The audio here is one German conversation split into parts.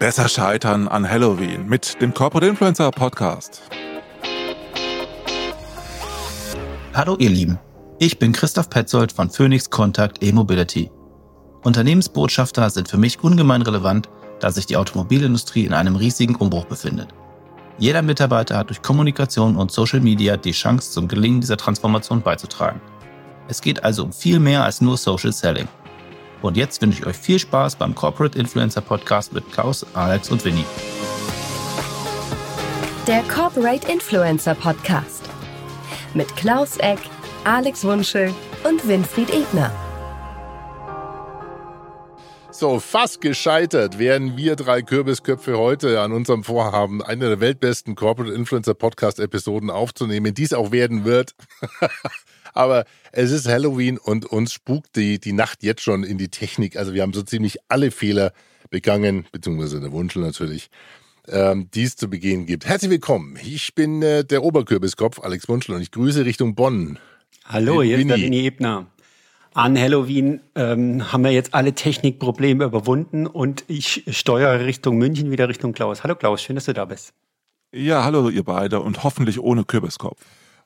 Besser scheitern an Halloween mit dem Corporate Influencer Podcast. Hallo ihr Lieben, ich bin Christoph Petzold von Phoenix Contact E-Mobility. Unternehmensbotschafter sind für mich ungemein relevant, da sich die Automobilindustrie in einem riesigen Umbruch befindet. Jeder Mitarbeiter hat durch Kommunikation und Social Media die Chance zum Gelingen dieser Transformation beizutragen. Es geht also um viel mehr als nur Social Selling. Und jetzt wünsche ich euch viel Spaß beim Corporate Influencer Podcast mit Klaus, Alex und Winnie. Der Corporate Influencer Podcast mit Klaus Eck, Alex Wunschel und Winfried Ebner. So, fast gescheitert wären wir drei Kürbisköpfe heute an unserem Vorhaben, eine der weltbesten Corporate Influencer Podcast Episoden aufzunehmen, die es auch werden wird. Aber es ist Halloween und uns spukt die, die Nacht jetzt schon in die Technik. Also wir haben so ziemlich alle Fehler begangen, beziehungsweise der Wunsch natürlich, ähm, die es zu begehen gibt. Herzlich willkommen. Ich bin äh, der Oberkürbiskopf, Alex Wunschel, und ich grüße Richtung Bonn. Hallo, hier ist der Winnie Ebner. An Halloween ähm, haben wir jetzt alle Technikprobleme überwunden und ich steuere Richtung München, wieder Richtung Klaus. Hallo Klaus, schön, dass du da bist. Ja, hallo ihr beide und hoffentlich ohne Kürbiskopf.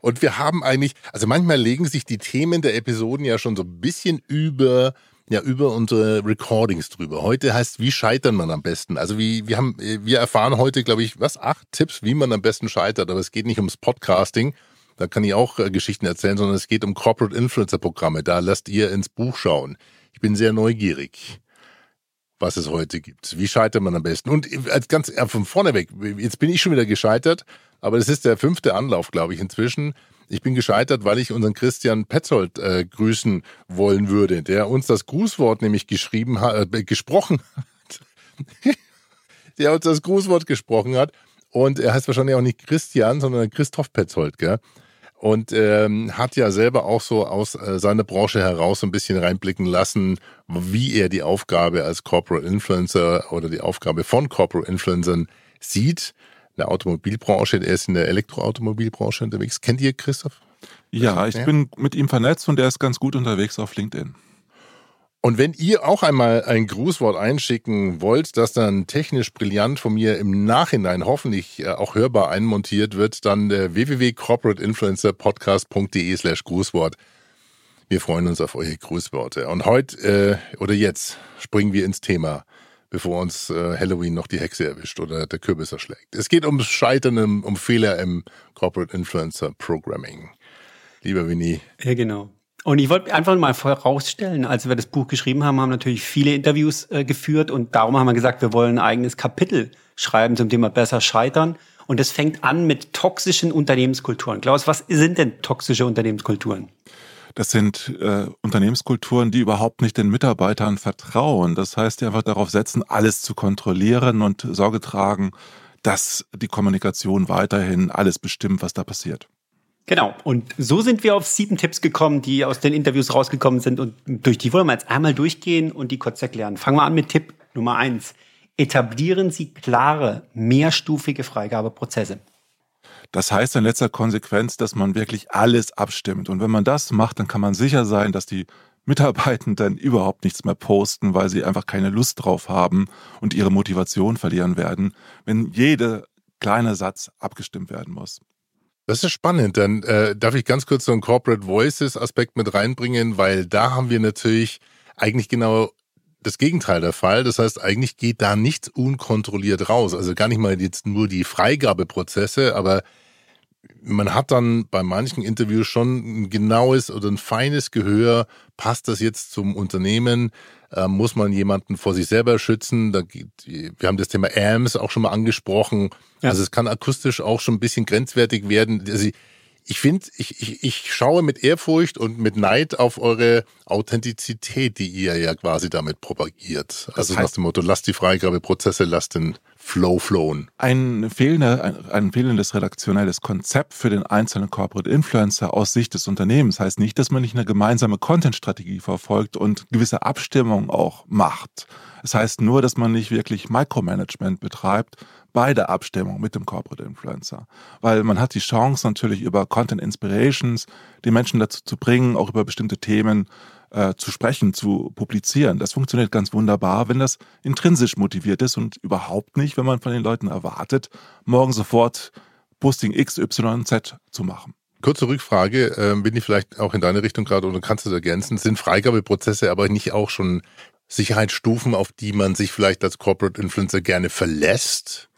Und wir haben eigentlich, also manchmal legen sich die Themen der Episoden ja schon so ein bisschen über ja über unsere Recordings drüber. Heute heißt, wie scheitern man am besten? Also wie wir haben wir erfahren heute, glaube ich, was acht Tipps, wie man am besten scheitert, aber es geht nicht ums Podcasting. Da kann ich auch äh, Geschichten erzählen, sondern es geht um Corporate Influencer Programme. Da lasst ihr ins Buch schauen. Ich bin sehr neugierig, was es heute gibt. Wie scheitert man am besten? Und als ganz äh, von vorne weg, jetzt bin ich schon wieder gescheitert, aber es ist der fünfte Anlauf, glaube ich, inzwischen. Ich bin gescheitert, weil ich unseren Christian Petzold äh, grüßen wollen würde, der uns das Grußwort nämlich geschrieben hat, äh, gesprochen hat. der uns das Grußwort gesprochen hat. Und er heißt wahrscheinlich auch nicht Christian, sondern Christoph Petzold, gell? Und ähm, hat ja selber auch so aus äh, seiner Branche heraus so ein bisschen reinblicken lassen, wie er die Aufgabe als Corporate Influencer oder die Aufgabe von Corporate Influencern sieht der Automobilbranche, er ist in der Elektroautomobilbranche unterwegs. Kennt ihr Christoph? Ja, ich bin mit ihm vernetzt und er ist ganz gut unterwegs auf LinkedIn. Und wenn ihr auch einmal ein Grußwort einschicken wollt, das dann technisch brillant von mir im Nachhinein hoffentlich äh, auch hörbar einmontiert wird, dann äh, www.corporateinfluencerpodcast.de slash Grußwort. Wir freuen uns auf eure Grußworte. Und heute äh, oder jetzt springen wir ins Thema bevor uns äh, Halloween noch die Hexe erwischt oder der Kürbis erschlägt. Es geht ums Scheitern, um Fehler im Corporate Influencer Programming. Lieber Winnie. Ja, genau. Und ich wollte einfach mal vorausstellen, als wir das Buch geschrieben haben, haben natürlich viele Interviews äh, geführt und darum haben wir gesagt, wir wollen ein eigenes Kapitel schreiben zum Thema besser scheitern. Und das fängt an mit toxischen Unternehmenskulturen. Klaus, was sind denn toxische Unternehmenskulturen? Das sind äh, Unternehmenskulturen, die überhaupt nicht den Mitarbeitern vertrauen. Das heißt, die einfach darauf setzen, alles zu kontrollieren und Sorge tragen, dass die Kommunikation weiterhin alles bestimmt, was da passiert. Genau. Und so sind wir auf sieben Tipps gekommen, die aus den Interviews rausgekommen sind. Und durch die wollen wir jetzt einmal durchgehen und die kurz erklären. Fangen wir an mit Tipp Nummer eins. Etablieren Sie klare, mehrstufige Freigabeprozesse. Das heißt in letzter Konsequenz, dass man wirklich alles abstimmt. Und wenn man das macht, dann kann man sicher sein, dass die Mitarbeitenden überhaupt nichts mehr posten, weil sie einfach keine Lust drauf haben und ihre Motivation verlieren werden, wenn jeder kleine Satz abgestimmt werden muss. Das ist spannend. Dann äh, darf ich ganz kurz so einen Corporate Voices Aspekt mit reinbringen, weil da haben wir natürlich eigentlich genau das Gegenteil der Fall. Das heißt, eigentlich geht da nichts unkontrolliert raus. Also gar nicht mal jetzt nur die Freigabeprozesse, aber man hat dann bei manchen Interviews schon ein genaues oder ein feines Gehör. Passt das jetzt zum Unternehmen? Äh, muss man jemanden vor sich selber schützen? Da, wir haben das Thema AMS auch schon mal angesprochen. Ja. Also es kann akustisch auch schon ein bisschen grenzwertig werden. Also ich finde, ich, ich, ich schaue mit Ehrfurcht und mit Neid auf eure Authentizität, die ihr ja quasi damit propagiert. Also das heißt, nach dem Motto, lasst die Freigabeprozesse, lasst den Flow flowen. Ein, fehlender, ein, ein fehlendes redaktionelles Konzept für den einzelnen Corporate Influencer aus Sicht des Unternehmens heißt nicht, dass man nicht eine gemeinsame Content-Strategie verfolgt und gewisse Abstimmung auch macht. Es heißt nur, dass man nicht wirklich Micromanagement betreibt bei der Abstimmung mit dem Corporate Influencer. Weil man hat die Chance natürlich über Content Inspirations die Menschen dazu zu bringen, auch über bestimmte Themen äh, zu sprechen, zu publizieren. Das funktioniert ganz wunderbar, wenn das intrinsisch motiviert ist und überhaupt nicht, wenn man von den Leuten erwartet, morgen sofort Posting X, Y, Z zu machen. Kurze Rückfrage, äh, bin ich vielleicht auch in deine Richtung gerade oder kannst du das ergänzen? Sind Freigabeprozesse aber nicht auch schon Sicherheitsstufen, auf die man sich vielleicht als Corporate Influencer gerne verlässt?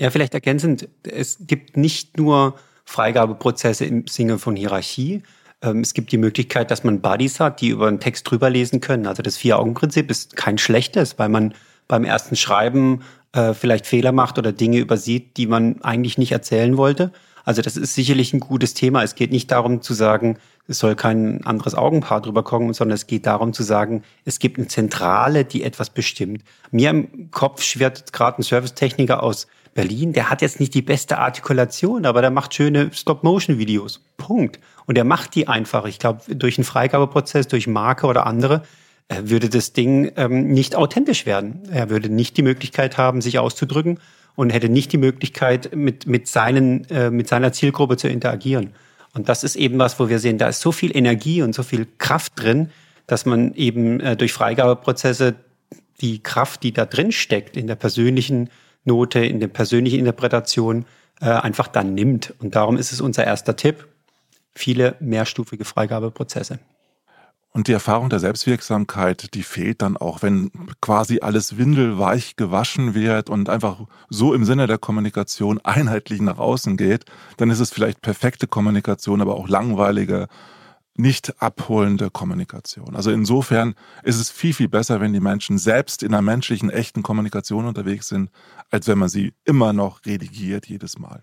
Ja, vielleicht ergänzend. Es gibt nicht nur Freigabeprozesse im Sinne von Hierarchie. Ähm, es gibt die Möglichkeit, dass man Buddies hat, die über einen Text drüber lesen können. Also das Vier-Augen-Prinzip ist kein schlechtes, weil man beim ersten Schreiben äh, vielleicht Fehler macht oder Dinge übersieht, die man eigentlich nicht erzählen wollte. Also das ist sicherlich ein gutes Thema. Es geht nicht darum zu sagen, es soll kein anderes Augenpaar drüber kommen, sondern es geht darum zu sagen, es gibt eine Zentrale, die etwas bestimmt. Mir im Kopf schwirrt gerade ein Servicetechniker aus Berlin, der hat jetzt nicht die beste Artikulation, aber der macht schöne Stop-Motion-Videos. Punkt. Und er macht die einfach. Ich glaube, durch einen Freigabeprozess, durch Marke oder andere, äh, würde das Ding ähm, nicht authentisch werden. Er würde nicht die Möglichkeit haben, sich auszudrücken und hätte nicht die Möglichkeit, mit, mit, seinen, äh, mit seiner Zielgruppe zu interagieren. Und das ist eben was, wo wir sehen, da ist so viel Energie und so viel Kraft drin, dass man eben äh, durch Freigabeprozesse die Kraft, die da drin steckt, in der persönlichen Note, in der persönlichen Interpretation, äh, einfach dann nimmt. Und darum ist es unser erster Tipp, viele mehrstufige Freigabeprozesse. Und die Erfahrung der Selbstwirksamkeit, die fehlt dann auch, wenn quasi alles windelweich gewaschen wird und einfach so im Sinne der Kommunikation einheitlich nach außen geht, dann ist es vielleicht perfekte Kommunikation, aber auch langweilige, nicht abholende Kommunikation. Also insofern ist es viel, viel besser, wenn die Menschen selbst in einer menschlichen, echten Kommunikation unterwegs sind, als wenn man sie immer noch redigiert jedes Mal.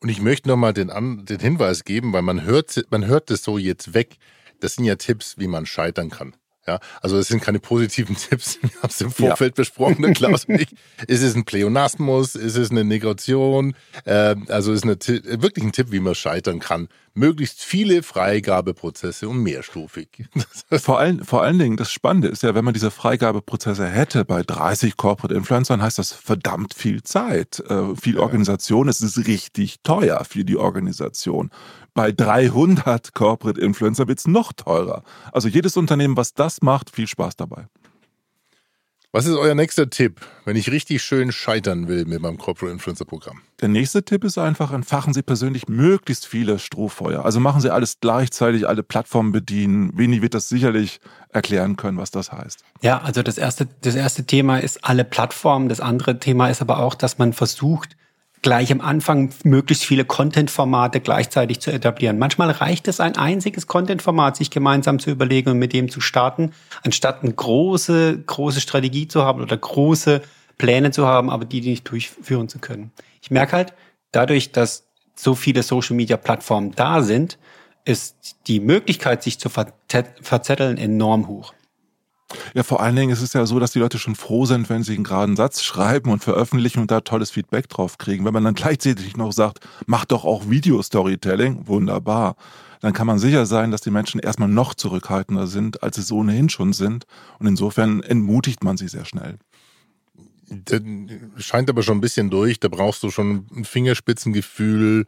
Und ich möchte nochmal den, den Hinweis geben, weil man hört, man hört das so jetzt weg das sind ja Tipps, wie man scheitern kann. Ja, also es sind keine positiven Tipps. Wir haben es im Vorfeld ja. besprochen, der Klaus und ich. Ist es ein Pleonasmus? Ist es eine Negation? Äh, also ist eine, wirklich ein Tipp, wie man scheitern kann. Möglichst viele Freigabeprozesse und mehrstufig. vor, allen, vor allen Dingen, das Spannende ist ja, wenn man diese Freigabeprozesse hätte bei 30 Corporate Influencern, heißt das verdammt viel Zeit, äh, viel Organisation. Es ist richtig teuer für die Organisation. Bei 300 Corporate Influencer wird es noch teurer. Also jedes Unternehmen, was das macht, viel Spaß dabei. Was ist euer nächster Tipp, wenn ich richtig schön scheitern will mit meinem Corporate Influencer Programm? Der nächste Tipp ist einfach, entfachen Sie persönlich möglichst viele Strohfeuer. Also machen Sie alles gleichzeitig, alle Plattformen bedienen. Winnie wird das sicherlich erklären können, was das heißt. Ja, also das erste, das erste Thema ist alle Plattformen. Das andere Thema ist aber auch, dass man versucht, gleich am Anfang möglichst viele Content-Formate gleichzeitig zu etablieren. Manchmal reicht es, ein einziges Content-Format sich gemeinsam zu überlegen und mit dem zu starten, anstatt eine große, große Strategie zu haben oder große Pläne zu haben, aber die, nicht durchführen zu können. Ich merke halt, dadurch, dass so viele Social-Media-Plattformen da sind, ist die Möglichkeit, sich zu verzetteln, enorm hoch. Ja, vor allen Dingen ist es ja so, dass die Leute schon froh sind, wenn sie einen geraden Satz schreiben und veröffentlichen und da tolles Feedback drauf kriegen. Wenn man dann gleichzeitig noch sagt, mach doch auch Video-Storytelling, wunderbar. Dann kann man sicher sein, dass die Menschen erstmal noch zurückhaltender sind, als sie ohnehin schon sind. Und insofern entmutigt man sie sehr schnell. Das scheint aber schon ein bisschen durch. Da brauchst du schon ein Fingerspitzengefühl,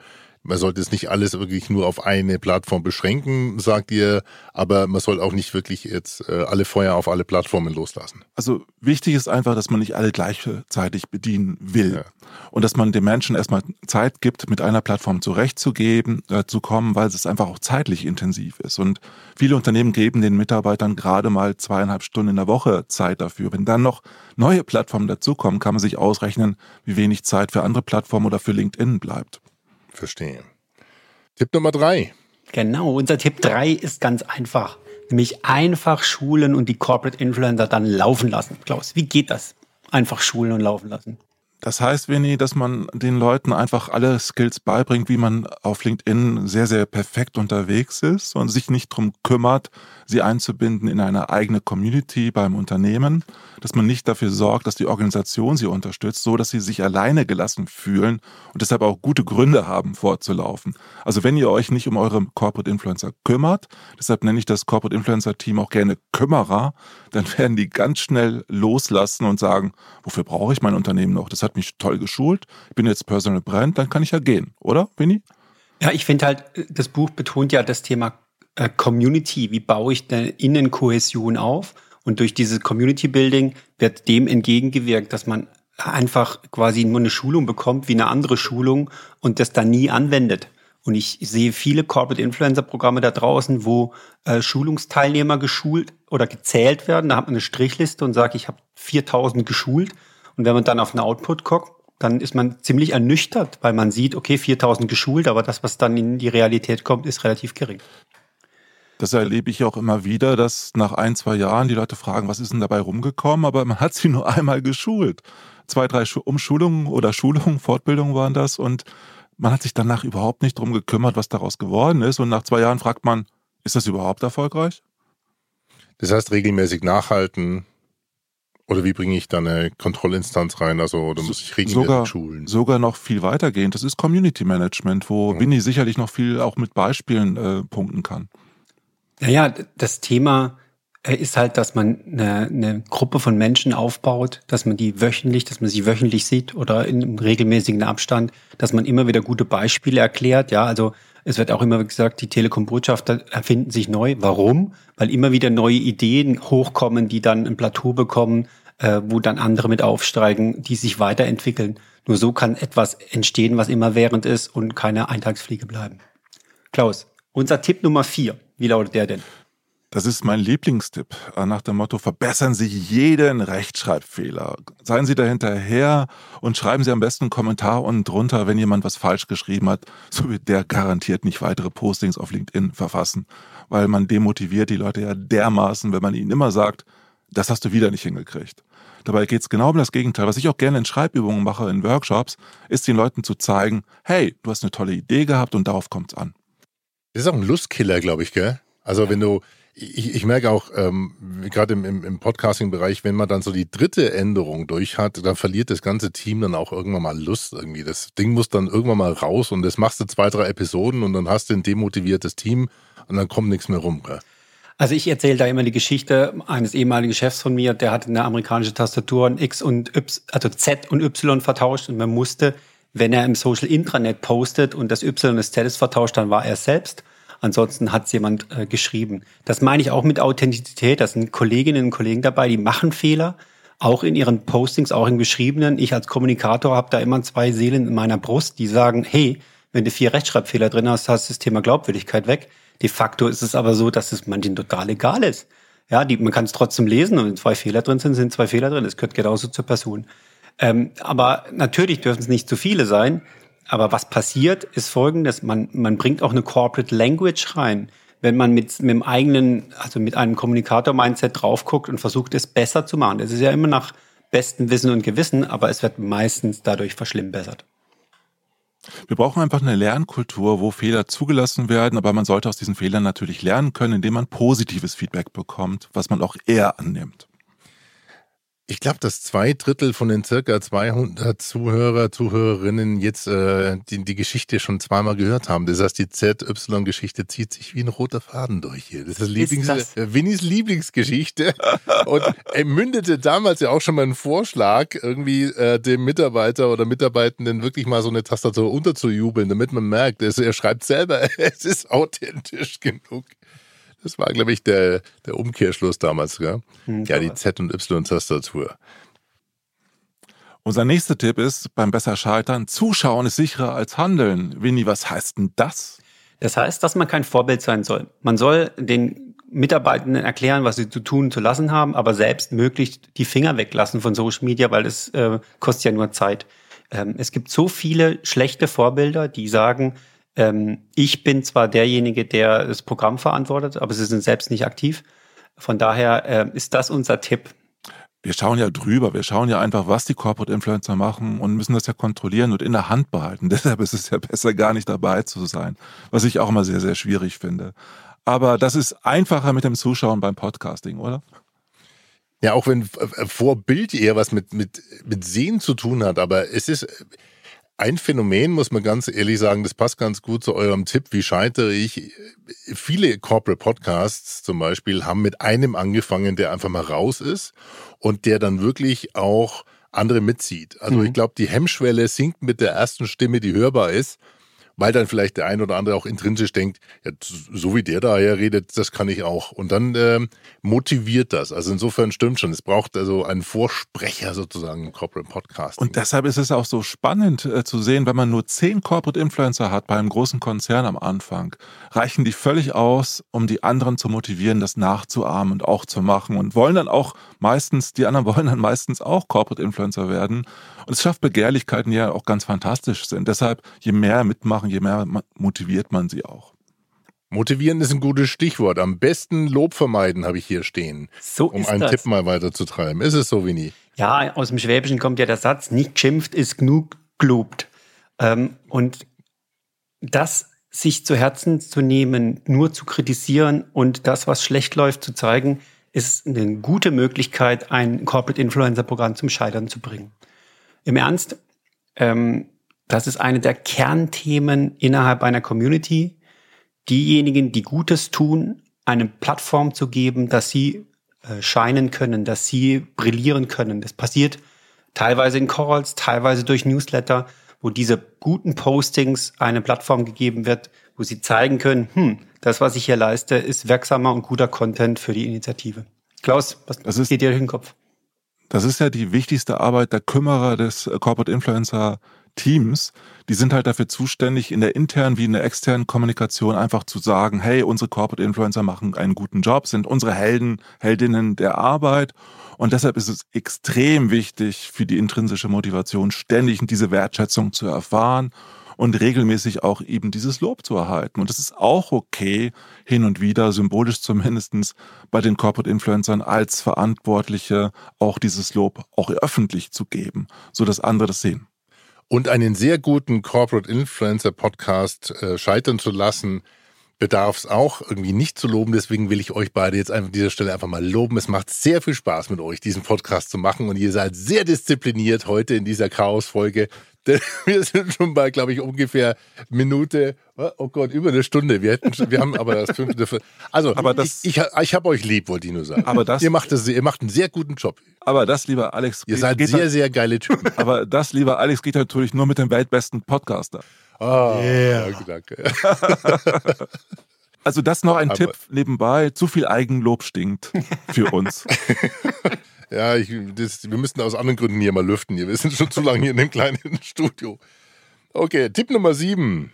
man sollte es nicht alles wirklich nur auf eine Plattform beschränken, sagt ihr, aber man soll auch nicht wirklich jetzt äh, alle Feuer auf alle Plattformen loslassen. Also wichtig ist einfach, dass man nicht alle gleichzeitig bedienen will ja. und dass man den Menschen erstmal Zeit gibt, mit einer Plattform zurechtzugeben, äh, zu kommen, weil es einfach auch zeitlich intensiv ist. Und viele Unternehmen geben den Mitarbeitern gerade mal zweieinhalb Stunden in der Woche Zeit dafür. Wenn dann noch neue Plattformen dazukommen, kann man sich ausrechnen, wie wenig Zeit für andere Plattformen oder für LinkedIn bleibt. Verstehe. Tipp Nummer drei. Genau, unser Tipp drei ist ganz einfach. Nämlich einfach schulen und die Corporate Influencer dann laufen lassen. Klaus, wie geht das? Einfach schulen und laufen lassen. Das heißt, Winnie, dass man den Leuten einfach alle Skills beibringt, wie man auf LinkedIn sehr, sehr perfekt unterwegs ist und sich nicht drum kümmert, sie einzubinden in eine eigene Community beim Unternehmen, dass man nicht dafür sorgt, dass die Organisation sie unterstützt, so dass sie sich alleine gelassen fühlen und deshalb auch gute Gründe haben, vorzulaufen. Also wenn ihr euch nicht um eure Corporate Influencer kümmert, deshalb nenne ich das Corporate Influencer Team auch gerne Kümmerer, dann werden die ganz schnell loslassen und sagen, wofür brauche ich mein Unternehmen noch? Das hat mich toll geschult, ich bin jetzt Personal Brand, dann kann ich ja gehen, oder, Winnie? Ja, ich finde halt, das Buch betont ja das Thema äh, Community, wie baue ich eine Innenkohäsion auf? Und durch dieses Community Building wird dem entgegengewirkt, dass man einfach quasi nur eine Schulung bekommt wie eine andere Schulung und das dann nie anwendet. Und ich sehe viele Corporate Influencer Programme da draußen, wo äh, Schulungsteilnehmer geschult oder gezählt werden. Da hat man eine Strichliste und sagt, ich habe 4000 geschult. Und wenn man dann auf den Output guckt, dann ist man ziemlich ernüchtert, weil man sieht, okay, 4000 geschult, aber das, was dann in die Realität kommt, ist relativ gering. Das erlebe ich auch immer wieder, dass nach ein, zwei Jahren die Leute fragen, was ist denn dabei rumgekommen? Aber man hat sie nur einmal geschult. Zwei, drei Umschulungen oder Schulungen, Fortbildungen waren das und man hat sich danach überhaupt nicht drum gekümmert, was daraus geworden ist. Und nach zwei Jahren fragt man, ist das überhaupt erfolgreich? Das heißt, regelmäßig nachhalten. Oder wie bringe ich da eine Kontrollinstanz rein? Also, oder muss ich regelmäßig sogar, schulen? Sogar noch viel weitergehend. Das ist Community Management, wo mhm. Winnie sicherlich noch viel auch mit Beispielen äh, punkten kann. Naja, das Thema äh, ist halt, dass man eine, eine Gruppe von Menschen aufbaut, dass man die wöchentlich, dass man sie wöchentlich sieht oder in regelmäßigen Abstand, dass man immer wieder gute Beispiele erklärt. Ja, also es wird auch immer gesagt, die Telekom-Botschafter erfinden sich neu. Warum? Weil immer wieder neue Ideen hochkommen, die dann ein Plateau bekommen, äh, wo dann andere mit aufsteigen, die sich weiterentwickeln. Nur so kann etwas entstehen, was immer während ist und keine Eintagsfliege bleiben. Klaus, unser Tipp Nummer vier. Wie lautet der denn? Das ist mein Lieblingstipp. Äh, nach dem Motto, verbessern Sie jeden Rechtschreibfehler. Seien Sie dahinterher und schreiben Sie am besten einen Kommentar unten drunter, wenn jemand was falsch geschrieben hat. So wird der garantiert nicht weitere Postings auf LinkedIn verfassen. Weil man demotiviert die Leute ja dermaßen, wenn man ihnen immer sagt, das hast du wieder nicht hingekriegt. Dabei geht es genau um das Gegenteil. Was ich auch gerne in Schreibübungen mache, in Workshops, ist den Leuten zu zeigen, hey, du hast eine tolle Idee gehabt und darauf kommt's an. Das ist auch ein Lustkiller, glaube ich, gell? Also wenn du, ich, ich merke auch, ähm, gerade im, im, im Podcasting-Bereich, wenn man dann so die dritte Änderung durch hat, dann verliert das ganze Team dann auch irgendwann mal Lust irgendwie. Das Ding muss dann irgendwann mal raus und das machst du zwei, drei Episoden und dann hast du ein demotiviertes Team und dann kommt nichts mehr rum. Gell? Also ich erzähle da immer die Geschichte eines ehemaligen Chefs von mir, der hat eine amerikanische Tastatur X und Y, also Z und Y vertauscht und man musste, wenn er im Social Intranet postet und das Y und das Z ist vertauscht, dann war er selbst. Ansonsten hat es jemand äh, geschrieben. Das meine ich auch mit Authentizität. Das sind Kolleginnen und Kollegen dabei, die machen Fehler, auch in ihren Postings, auch im Geschriebenen. Ich als Kommunikator habe da immer zwei Seelen in meiner Brust, die sagen, hey, wenn du vier Rechtschreibfehler drin hast, hast du das Thema Glaubwürdigkeit weg. De facto ist es aber so, dass es manchen total egal ist. Ja, die, man kann es trotzdem lesen und wenn zwei Fehler drin sind, sind zwei Fehler drin. Das gehört genauso zur Person. Ähm, aber natürlich dürfen es nicht zu viele sein. Aber was passiert, ist folgendes. Man, man bringt auch eine Corporate Language rein. Wenn man mit, mit dem eigenen, also mit einem Kommunikator-Mindset drauf guckt und versucht, es besser zu machen. Es ist ja immer nach bestem Wissen und Gewissen, aber es wird meistens dadurch verschlimmbessert. Wir brauchen einfach eine Lernkultur, wo Fehler zugelassen werden, aber man sollte aus diesen Fehlern natürlich lernen können, indem man positives Feedback bekommt, was man auch eher annimmt. Ich glaube, dass zwei Drittel von den circa 200 Zuhörer, Zuhörerinnen jetzt äh, die, die Geschichte schon zweimal gehört haben. Das heißt, die ZY-Geschichte zieht sich wie ein roter Faden durch hier. Das ist, Lieblings ist das? Äh, Winnies Lieblingsgeschichte und er mündete damals ja auch schon mal einen Vorschlag, irgendwie äh, dem Mitarbeiter oder Mitarbeitenden wirklich mal so eine Tastatur unterzujubeln, damit man merkt, er, er schreibt selber, es ist authentisch genug. Das war, glaube ich, der, der Umkehrschluss damals, gell? Hm, ja, die Z- und Y-Tastatur. Unser nächster Tipp ist beim Besser Scheitern, Zuschauen ist sicherer als Handeln. Winnie, was heißt denn das? Das heißt, dass man kein Vorbild sein soll. Man soll den Mitarbeitenden erklären, was sie zu tun, zu lassen haben, aber selbst möglichst die Finger weglassen von Social Media, weil das äh, kostet ja nur Zeit. Ähm, es gibt so viele schlechte Vorbilder, die sagen, ähm, ich bin zwar derjenige, der das Programm verantwortet, aber sie sind selbst nicht aktiv. Von daher äh, ist das unser Tipp. Wir schauen ja drüber, wir schauen ja einfach, was die Corporate Influencer machen und müssen das ja kontrollieren und in der Hand behalten. Deshalb ist es ja besser, gar nicht dabei zu sein, was ich auch immer sehr, sehr schwierig finde. Aber das ist einfacher mit dem Zuschauen beim Podcasting, oder? Ja, auch wenn Vorbild eher was mit, mit, mit Sehen zu tun hat, aber es ist, ein Phänomen, muss man ganz ehrlich sagen, das passt ganz gut zu eurem Tipp, wie scheitere ich. Viele Corporate Podcasts zum Beispiel haben mit einem angefangen, der einfach mal raus ist und der dann wirklich auch andere mitzieht. Also mhm. ich glaube, die Hemmschwelle sinkt mit der ersten Stimme, die hörbar ist. Weil dann vielleicht der ein oder andere auch intrinsisch denkt, ja, so wie der daher redet, das kann ich auch. Und dann ähm, motiviert das. Also insofern stimmt schon. Es braucht also einen Vorsprecher sozusagen im Corporate Podcast. Und deshalb ist es auch so spannend äh, zu sehen, wenn man nur zehn Corporate Influencer hat bei einem großen Konzern am Anfang, reichen die völlig aus, um die anderen zu motivieren, das nachzuahmen und auch zu machen und wollen dann auch meistens, die anderen wollen dann meistens auch Corporate Influencer werden. Und es schafft Begehrlichkeiten, die ja auch ganz fantastisch sind. Deshalb, je mehr mitmachen, je mehr motiviert man sie auch. Motivieren ist ein gutes Stichwort. Am besten Lob vermeiden, habe ich hier stehen. So um ist einen das. Tipp mal weiterzutreiben. Ist es so, Winnie? Ja, aus dem Schwäbischen kommt ja der Satz, nicht geschimpft ist genug gelobt. Ähm, und das sich zu Herzen zu nehmen, nur zu kritisieren und das, was schlecht läuft, zu zeigen, ist eine gute Möglichkeit, ein Corporate Influencer Programm zum Scheitern zu bringen. Im Ernst, ähm, das ist eine der Kernthemen innerhalb einer Community, diejenigen, die Gutes tun, eine Plattform zu geben, dass sie äh, scheinen können, dass sie brillieren können. Das passiert teilweise in Calls, teilweise durch Newsletter, wo diese guten Postings eine Plattform gegeben wird, wo sie zeigen können, hm, das, was ich hier leiste, ist wirksamer und guter Content für die Initiative. Klaus, was Das ist- geht dir durch den Kopf? Das ist ja die wichtigste Arbeit der Kümmerer des äh, Corporate Influencer Teams. Die sind halt dafür zuständig, in der internen wie in der externen Kommunikation einfach zu sagen, hey, unsere Corporate Influencer machen einen guten Job, sind unsere Helden, Heldinnen der Arbeit. Und deshalb ist es extrem wichtig für die intrinsische Motivation, ständig diese Wertschätzung zu erfahren und regelmäßig auch eben dieses Lob zu erhalten. Und es ist auch okay, hin und wieder, symbolisch zumindestens bei den Corporate Influencern als Verantwortliche auch dieses Lob auch öffentlich zu geben, so dass andere das sehen. Und einen sehr guten Corporate Influencer Podcast äh, scheitern zu lassen, bedarf es auch irgendwie nicht zu loben. Deswegen will ich euch beide jetzt einfach an dieser Stelle einfach mal loben. Es macht sehr viel Spaß mit euch, diesen Podcast zu machen. Und ihr seid sehr diszipliniert heute in dieser Chaos-Folge. Denn wir sind schon bei, glaube ich, ungefähr Minute, oh Gott, über eine Stunde. Wir hätten schon, wir haben aber das fünfte. Also, Aber das- ich, ich, ich habe euch lieb, wollte ich nur sagen. Aber das- ihr macht das, ihr macht einen sehr guten Job. Aber das, lieber Alex, Ihr seid geht, sehr, halt- sehr geile Typen. aber das, lieber Alex, geht natürlich nur mit dem weltbesten Podcaster. Ah, danke, danke. Also das noch ein Aber- Tipp nebenbei. Zu viel Eigenlob stinkt für uns. Ja, ich, das, wir müssen aus anderen Gründen hier mal lüften. Hier. Wir sind schon zu lange hier in dem kleinen Studio. Okay, Tipp Nummer sieben.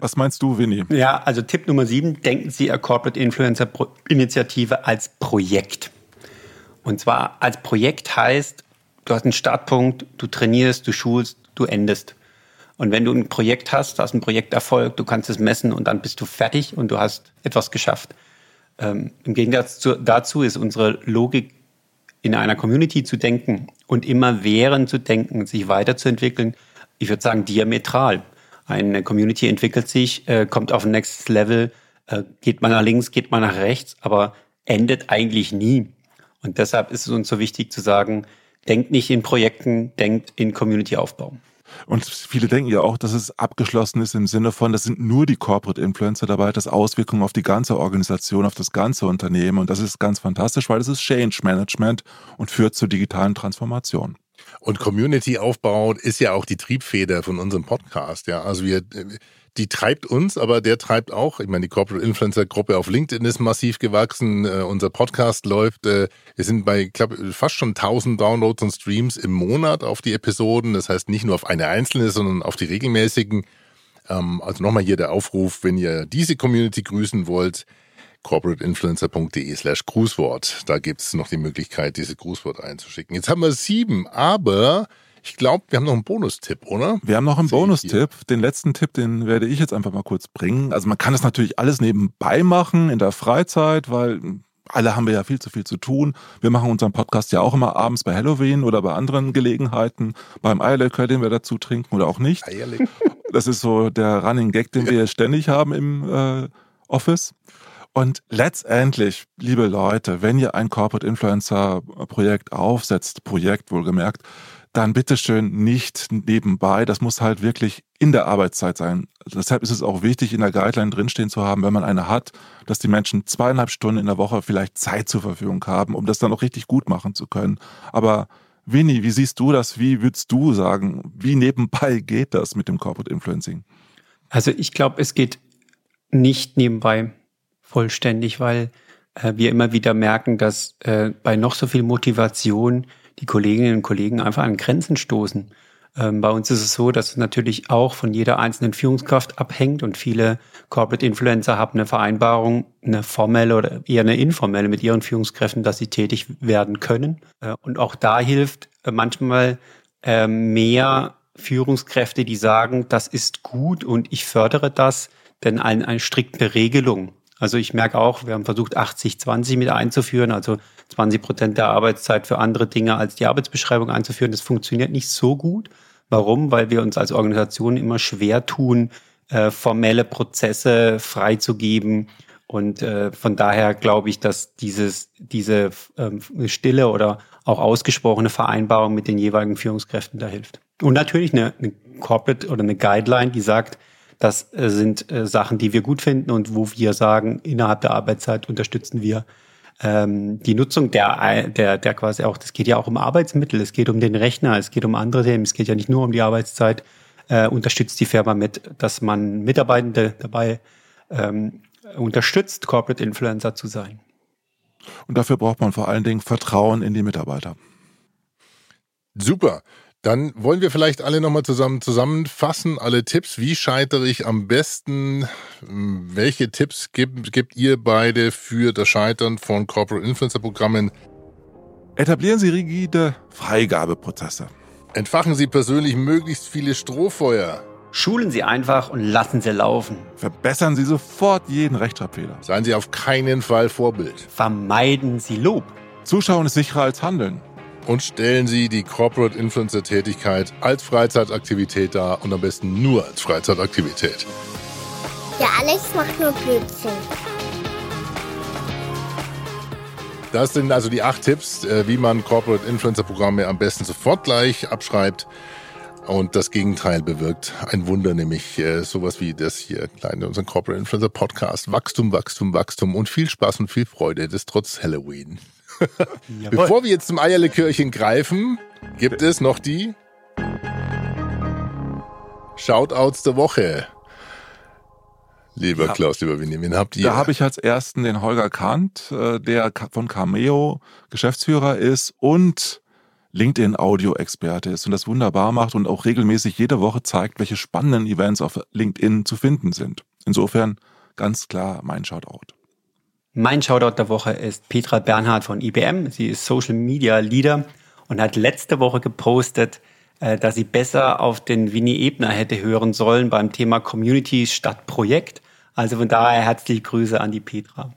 Was meinst du, Winnie? Ja, also Tipp Nummer sieben, denken Sie Ihre Corporate Influencer Pro Initiative als Projekt. Und zwar als Projekt heißt, du hast einen Startpunkt, du trainierst, du schulst, du endest. Und wenn du ein Projekt hast, hast ein Projekterfolg, du kannst es messen und dann bist du fertig und du hast etwas geschafft. Ähm, Im Gegensatz zu, dazu ist unsere Logik, in einer Community zu denken und immer während zu denken, sich weiterzuentwickeln, ich würde sagen diametral. Eine Community entwickelt sich, äh, kommt auf ein Next Level, äh, geht man nach links, geht man nach rechts, aber endet eigentlich nie. Und deshalb ist es uns so wichtig zu sagen, denkt nicht in Projekten, denkt in Community-Aufbau. Und viele denken ja auch, dass es abgeschlossen ist im Sinne von, das sind nur die Corporate Influencer dabei, hat das Auswirkungen auf die ganze Organisation, auf das ganze Unternehmen. Und das ist ganz fantastisch, weil das ist Change Management und führt zur digitalen Transformation. Und Community aufbauen ist ja auch die Triebfeder von unserem Podcast. Ja, also wir, die treibt uns, aber der treibt auch. Ich meine, die Corporate Influencer Gruppe auf LinkedIn ist massiv gewachsen. Äh, unser Podcast läuft. Äh, wir sind bei, ich glaube, fast schon 1000 Downloads und Streams im Monat auf die Episoden. Das heißt nicht nur auf eine einzelne, sondern auf die regelmäßigen. Ähm, also nochmal hier der Aufruf, wenn ihr diese Community grüßen wollt, corporateinfluencer.de slash Grußwort. Da gibt es noch die Möglichkeit, dieses Grußwort einzuschicken. Jetzt haben wir sieben, aber ich glaube, wir haben noch einen Bonustipp, oder? Wir haben noch einen Bonustipp. Den letzten Tipp, den werde ich jetzt einfach mal kurz bringen. Also man kann das natürlich alles nebenbei machen in der Freizeit, weil alle haben wir ja viel zu viel zu tun. Wir machen unseren Podcast ja auch immer abends bei Halloween oder bei anderen Gelegenheiten, beim Eierlikör, den wir dazu trinken oder auch nicht. Eierlik. Das ist so der Running Gag, den wir ständig haben im äh, Office. Und letztendlich, liebe Leute, wenn ihr ein Corporate Influencer Projekt aufsetzt, Projekt wohlgemerkt, dann bitteschön nicht nebenbei. Das muss halt wirklich in der Arbeitszeit sein. Deshalb ist es auch wichtig, in der Guideline drinstehen zu haben, wenn man eine hat, dass die Menschen zweieinhalb Stunden in der Woche vielleicht Zeit zur Verfügung haben, um das dann auch richtig gut machen zu können. Aber Winnie, wie siehst du das? Wie würdest du sagen, wie nebenbei geht das mit dem Corporate Influencing? Also ich glaube, es geht nicht nebenbei vollständig, weil äh, wir immer wieder merken, dass äh, bei noch so viel Motivation die Kolleginnen und Kollegen einfach an Grenzen stoßen. Ähm, bei uns ist es so, dass es natürlich auch von jeder einzelnen Führungskraft abhängt und viele Corporate Influencer haben eine Vereinbarung, eine formelle oder eher eine informelle mit ihren Führungskräften, dass sie tätig werden können. Äh, und auch da hilft äh, manchmal äh, mehr Führungskräfte, die sagen, das ist gut und ich fördere das, denn eine, eine strikte Regelung. Also ich merke auch, wir haben versucht, 80-20 mit einzuführen, also 20 Prozent der Arbeitszeit für andere Dinge als die Arbeitsbeschreibung einzuführen. Das funktioniert nicht so gut. Warum? Weil wir uns als Organisation immer schwer tun, äh, formelle Prozesse freizugeben. Und äh, von daher glaube ich, dass dieses, diese ähm, stille oder auch ausgesprochene Vereinbarung mit den jeweiligen Führungskräften da hilft. Und natürlich eine, eine Corporate oder eine Guideline, die sagt, das äh, sind äh, Sachen, die wir gut finden und wo wir sagen, innerhalb der Arbeitszeit unterstützen wir ähm, die Nutzung der, der, der quasi auch, das geht ja auch um Arbeitsmittel, es geht um den Rechner, es geht um andere Themen, es geht ja nicht nur um die Arbeitszeit, äh, unterstützt die Firma mit, dass man Mitarbeitende dabei ähm, unterstützt, Corporate Influencer zu sein. Und dafür braucht man vor allen Dingen Vertrauen in die Mitarbeiter. Super. Dann wollen wir vielleicht alle nochmal zusammen zusammenfassen, alle Tipps. Wie scheitere ich am besten? Welche Tipps gibt, gibt ihr beide für das Scheitern von Corporate Influencer Programmen? Etablieren Sie rigide Freigabeprozesse. Entfachen Sie persönlich möglichst viele Strohfeuer. Schulen Sie einfach und lassen Sie laufen. Verbessern Sie sofort jeden Rechtschreibfehler. Seien Sie auf keinen Fall Vorbild. Vermeiden Sie Lob. Zuschauen ist sicherer als Handeln und stellen Sie die Corporate Influencer Tätigkeit als Freizeitaktivität dar und am besten nur als Freizeitaktivität. Ja, Alex macht nur Blödsinn. Das sind also die acht Tipps, äh, wie man Corporate Influencer Programme am besten sofort gleich abschreibt und das Gegenteil bewirkt. Ein Wunder, nämlich äh, sowas wie das hier in unserem Corporate Influencer Podcast. Wachstum, Wachstum, Wachstum und viel Spaß und viel Freude. Das trotz Halloween. Bevor wir jetzt zum Eierlikörchen greifen, gibt es noch die Shoutouts der Woche. Lieber ja. Klaus, lieber Winnie, wen habt ihr? Da habe ich als ersten den Holger Kant, äh, der von Cameo Geschäftsführer ist und LinkedIn-Audio-Experte ist und das wunderbar macht und auch regelmäßig jede Woche zeigt, welche spannenden Events auf LinkedIn zu finden sind. Insofern ganz klar mein Shoutout. Mein Shoutout der Woche ist Petra Bernhard von IBM. Sie ist Social Media Leader und hat letzte Woche gepostet, äh, dass sie besser auf den Winnie Ebner hätte hören sollen beim Thema Community statt Projekt. Also von daher herzliche Grüße an die Petra.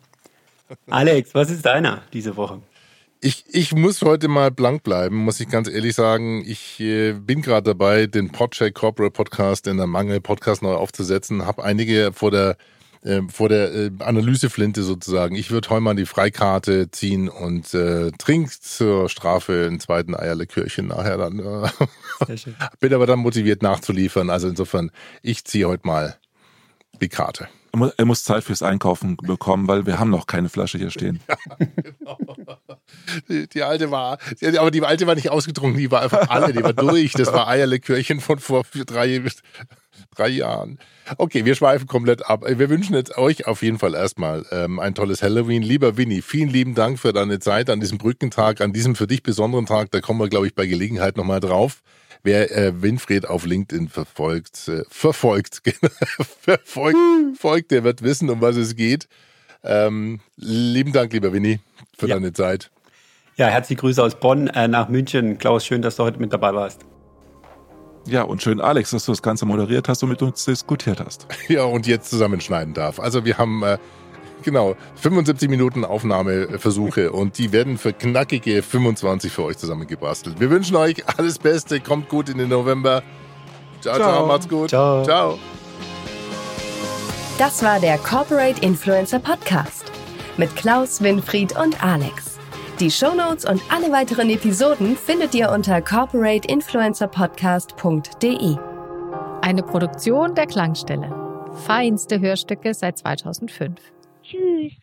Alex, was ist deiner diese Woche? Ich, ich muss heute mal blank bleiben, muss ich ganz ehrlich sagen. Ich äh, bin gerade dabei, den Podcheck Corporate Podcast in der Mangel Podcast neu aufzusetzen. Habe einige vor der äh, vor der äh, Analyseflinte sozusagen. Ich würde heute mal die Freikarte ziehen und äh, trink zur Strafe einen zweiten Eierlikörchen nachher dann. Äh, Bin aber dann motiviert nachzuliefern. Also insofern, ich ziehe heute mal die Karte. Er muss Zeit fürs Einkaufen bekommen, weil wir haben noch keine Flasche hier stehen. Ja, genau. die, die, alte war, aber die alte war nicht ausgetrunken, die war einfach alle, die war durch. Das war Eierlikörchen von vor drei, drei Jahren. Okay, wir schweifen komplett ab. Wir wünschen jetzt euch auf jeden Fall erstmal ähm, ein tolles Halloween. Lieber Winnie, vielen lieben Dank für deine Zeit an diesem Brückentag, an diesem für dich besonderen Tag. Da kommen wir, glaube ich, bei Gelegenheit nochmal drauf. Wer äh, Winfried auf LinkedIn verfolgt, äh, verfolgt, verfolgt, folgt, der wird wissen, um was es geht. Ähm, lieben Dank, lieber Winnie, für ja. deine Zeit. Ja, herzliche Grüße aus Bonn äh, nach München. Klaus, schön, dass du heute mit dabei warst. Ja, und schön, Alex, dass du das Ganze moderiert hast und mit uns diskutiert hast. Ja, und jetzt zusammenschneiden darf. Also wir haben äh, genau 75 Minuten Aufnahmeversuche und die werden für knackige 25 für euch zusammengebastelt. Wir wünschen euch alles Beste, kommt gut in den November. Ciao, ciao, ciao macht's gut. Ciao. ciao. Das war der Corporate Influencer Podcast mit Klaus, Winfried und Alex. Die Shownotes und alle weiteren Episoden findet ihr unter corporateinfluencerpodcast.de. Eine Produktion der Klangstelle. Feinste Hörstücke seit 2005. Tschüss.